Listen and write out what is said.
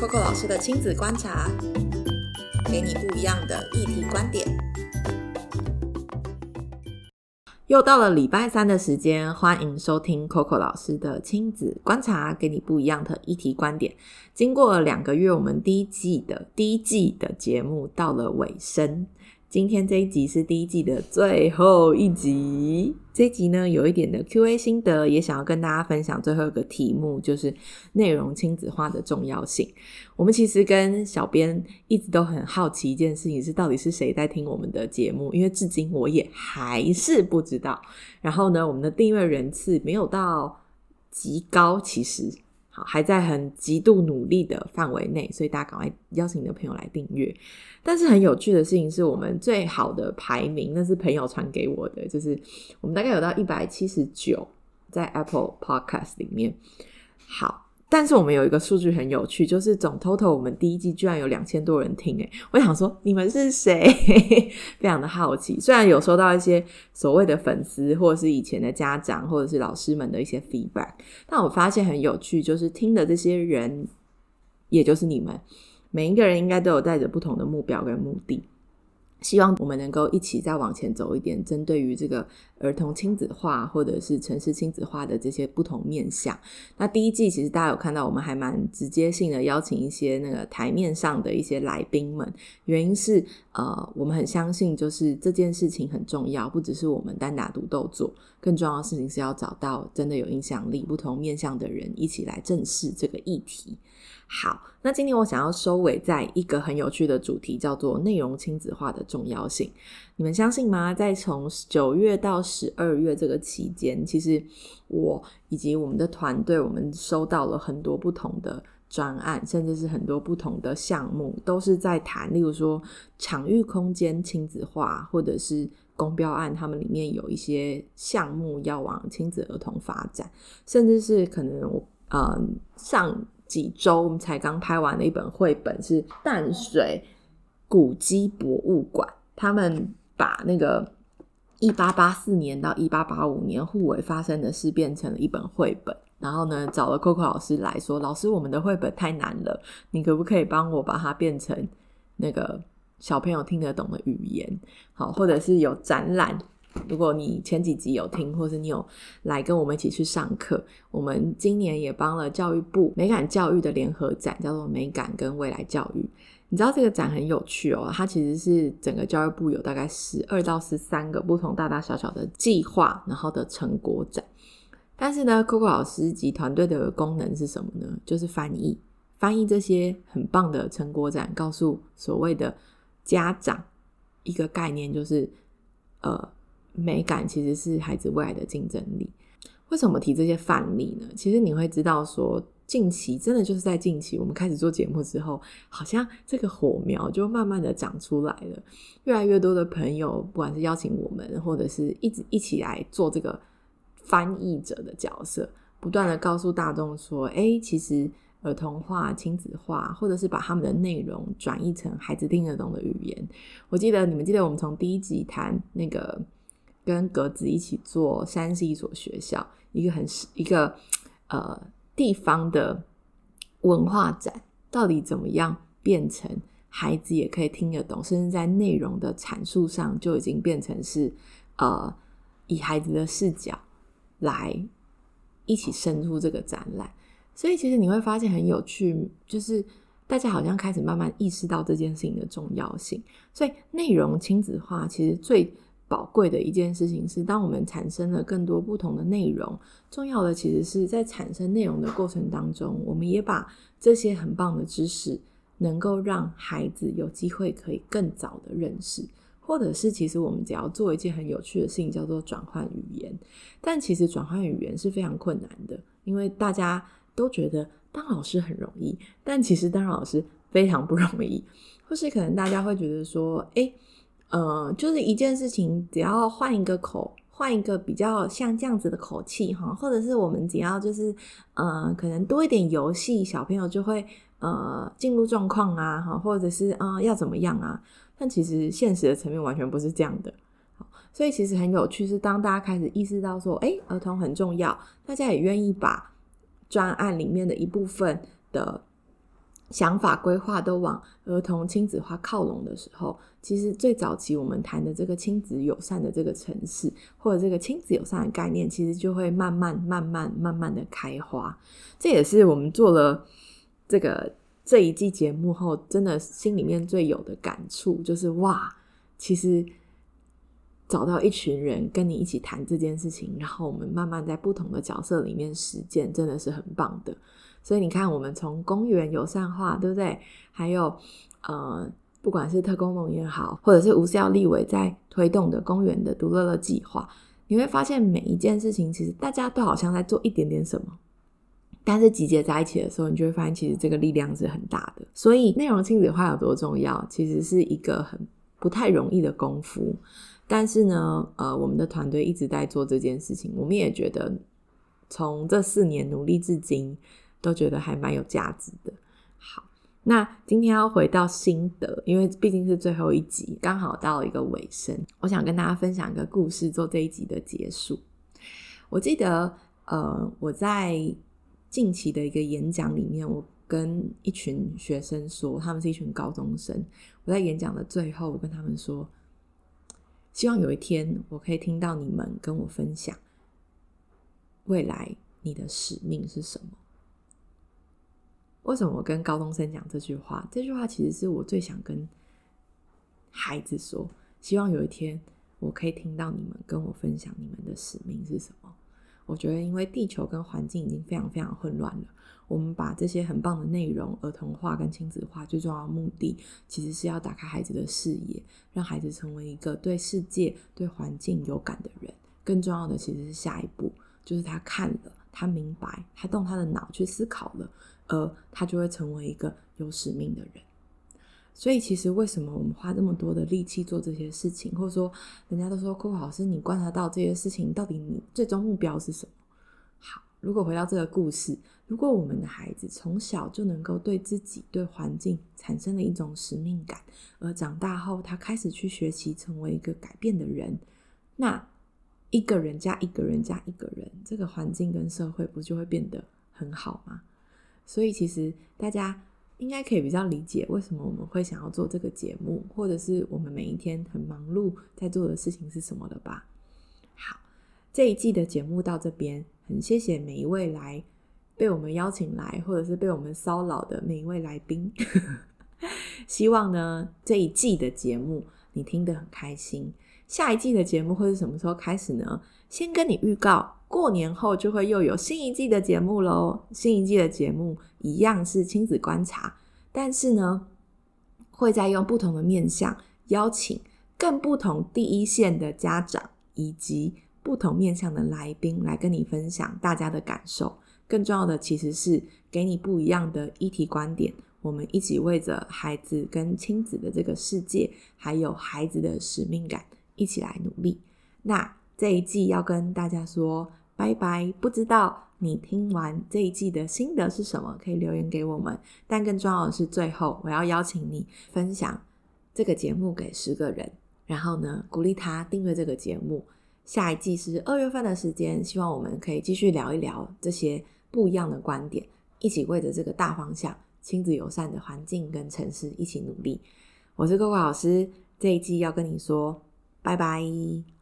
Coco 老师的亲子观察，给你不一样的议题观点。又到了礼拜三的时间，欢迎收听 Coco 老师的亲子观察，给你不一样的议题观点。经过了两个月，我们第一季的第一季的节目到了尾声。今天这一集是第一季的最后一集。这一集呢，有一点的 Q&A 心得，也想要跟大家分享最后一个题目，就是内容亲子化的重要性。我们其实跟小编一直都很好奇一件事情，是到底是谁在听我们的节目？因为至今我也还是不知道。然后呢，我们的订阅人次没有到极高，其实还在很极度努力的范围内，所以大家赶快邀请你的朋友来订阅。但是很有趣的事情是我们最好的排名，那是朋友传给我的，就是我们大概有到一百七十九，在 Apple Podcast 里面。好，但是我们有一个数据很有趣，就是总 total 我们第一季居然有两千多人听，诶我想说你们是谁？非常的好奇。虽然有收到一些所谓的粉丝，或者是以前的家长，或者是老师们的一些 feedback，但我发现很有趣，就是听的这些人，也就是你们。每一个人应该都有带着不同的目标跟目的，希望我们能够一起再往前走一点。针对于这个儿童亲子化或者是城市亲子化的这些不同面向，那第一季其实大家有看到，我们还蛮直接性的邀请一些那个台面上的一些来宾们。原因是呃，我们很相信，就是这件事情很重要，不只是我们单打独斗做，更重要的事情是要找到真的有影响力、不同面向的人一起来正视这个议题。好，那今天我想要收尾在一个很有趣的主题，叫做内容亲子化的 重要性。你们相信吗？在从九月到十二月这个期间，其实我以及我们的团队，我们收到了很多不同的专案，甚至是很多不同的项目，都是在谈，例如说场域空间亲子化，或者是公标案，他们里面有一些项目要往亲子儿童发展，甚至是可能我嗯上。几周我们才刚拍完的一本绘本是淡水古迹博物馆，他们把那个一八八四年到一八八五年互为发生的事变成了一本绘本，然后呢找了 Coco 老师来说，老师我们的绘本太难了，你可不可以帮我把它变成那个小朋友听得懂的语言？好，或者是有展览。如果你前几集有听，或者你有来跟我们一起去上课，我们今年也帮了教育部美感教育的联合展，叫做“美感跟未来教育”。你知道这个展很有趣哦，它其实是整个教育部有大概十二到十三个不同大大小小的计划，然后的成果展。但是呢，Coco 老师及团队的功能是什么呢？就是翻译，翻译这些很棒的成果展，告诉所谓的家长一个概念，就是呃。美感其实是孩子未来的竞争力。为什么提这些范例呢？其实你会知道，说近期真的就是在近期，我们开始做节目之后，好像这个火苗就慢慢的长出来了。越来越多的朋友，不管是邀请我们，或者是一直一起来做这个翻译者的角色，不断的告诉大众说：“哎，其实儿童化、亲子化，或者是把他们的内容转译成孩子听得懂的语言。”我记得你们记得我们从第一集谈那个。跟格子一起做山是一所学校，一个很一个呃地方的文化展，到底怎么样变成孩子也可以听得懂，甚至在内容的阐述上就已经变成是呃以孩子的视角来一起深入这个展览。所以其实你会发现很有趣，就是大家好像开始慢慢意识到这件事情的重要性。所以内容亲子化其实最。宝贵的一件事情是，当我们产生了更多不同的内容，重要的其实是在产生内容的过程当中，我们也把这些很棒的知识，能够让孩子有机会可以更早的认识，或者是其实我们只要做一件很有趣的事情，叫做转换语言。但其实转换语言是非常困难的，因为大家都觉得当老师很容易，但其实当老师非常不容易，或是可能大家会觉得说，诶。呃，就是一件事情，只要换一个口，换一个比较像这样子的口气哈，或者是我们只要就是呃，可能多一点游戏，小朋友就会呃进入状况啊，哈，或者是啊要怎么样啊？但其实现实的层面完全不是这样的。所以其实很有趣，是当大家开始意识到说，哎，儿童很重要，大家也愿意把专案里面的一部分的想法规划都往儿童亲子化靠拢的时候，其实最早期我们谈的这个亲子友善的这个城市，或者这个亲子友善的概念，其实就会慢慢、慢慢、慢慢的开花。这也是我们做了这个这一季节目后，真的心里面最有的感触，就是哇，其实找到一群人跟你一起谈这件事情，然后我们慢慢在不同的角色里面实践，真的是很棒的。所以你看，我们从公园友善化，对不对？还有，呃，不管是特工盟也好，或者是吴思耀立委在推动的公园的独乐乐计划，你会发现每一件事情，其实大家都好像在做一点点什么，但是集结在一起的时候，你就会发现，其实这个力量是很大的。所以，内容亲子化有多重要，其实是一个很不太容易的功夫。但是呢，呃，我们的团队一直在做这件事情，我们也觉得从这四年努力至今。都觉得还蛮有价值的。好，那今天要回到心得，因为毕竟是最后一集，刚好到一个尾声。我想跟大家分享一个故事，做这一集的结束。我记得，呃，我在近期的一个演讲里面，我跟一群学生说，他们是一群高中生。我在演讲的最后，我跟他们说，希望有一天我可以听到你们跟我分享，未来你的使命是什么。为什么我跟高中生讲这句话？这句话其实是我最想跟孩子说。希望有一天我可以听到你们跟我分享你们的使命是什么。我觉得，因为地球跟环境已经非常非常混乱了，我们把这些很棒的内容儿童化跟亲子化，最重要的目的其实是要打开孩子的视野，让孩子成为一个对世界、对环境有感的人。更重要的其实是下一步，就是他看了，他明白，他动他的脑去思考了。而他就会成为一个有使命的人。所以，其实为什么我们花这么多的力气做这些事情，或者说，人家都说，酷老师，你观察到这些事情，到底你最终目标是什么？好，如果回到这个故事，如果我们的孩子从小就能够对自己、对环境产生了一种使命感，而长大后他开始去学习成为一个改变的人，那一个人加一个人加一个人，这个环境跟社会不就会变得很好吗？所以，其实大家应该可以比较理解为什么我们会想要做这个节目，或者是我们每一天很忙碌在做的事情是什么了吧？好，这一季的节目到这边，很谢谢每一位来被我们邀请来，或者是被我们骚扰的每一位来宾。希望呢，这一季的节目你听得很开心。下一季的节目会是什么时候开始呢？先跟你预告。过年后就会又有新一季的节目喽。新一季的节目一样是亲子观察，但是呢，会再用不同的面向邀请更不同第一线的家长以及不同面向的来宾来跟你分享大家的感受。更重要的其实是给你不一样的议题观点，我们一起为着孩子跟亲子的这个世界，还有孩子的使命感一起来努力。那这一季要跟大家说。拜拜！不知道你听完这一季的心得是什么，可以留言给我们。但更重要的是，最后我要邀请你分享这个节目给十个人，然后呢，鼓励他订阅这个节目。下一季是二月份的时间，希望我们可以继续聊一聊这些不一样的观点，一起为着这个大方向——亲子友善的环境跟城市一起努力。我是 Coco 老师，这一季要跟你说拜拜。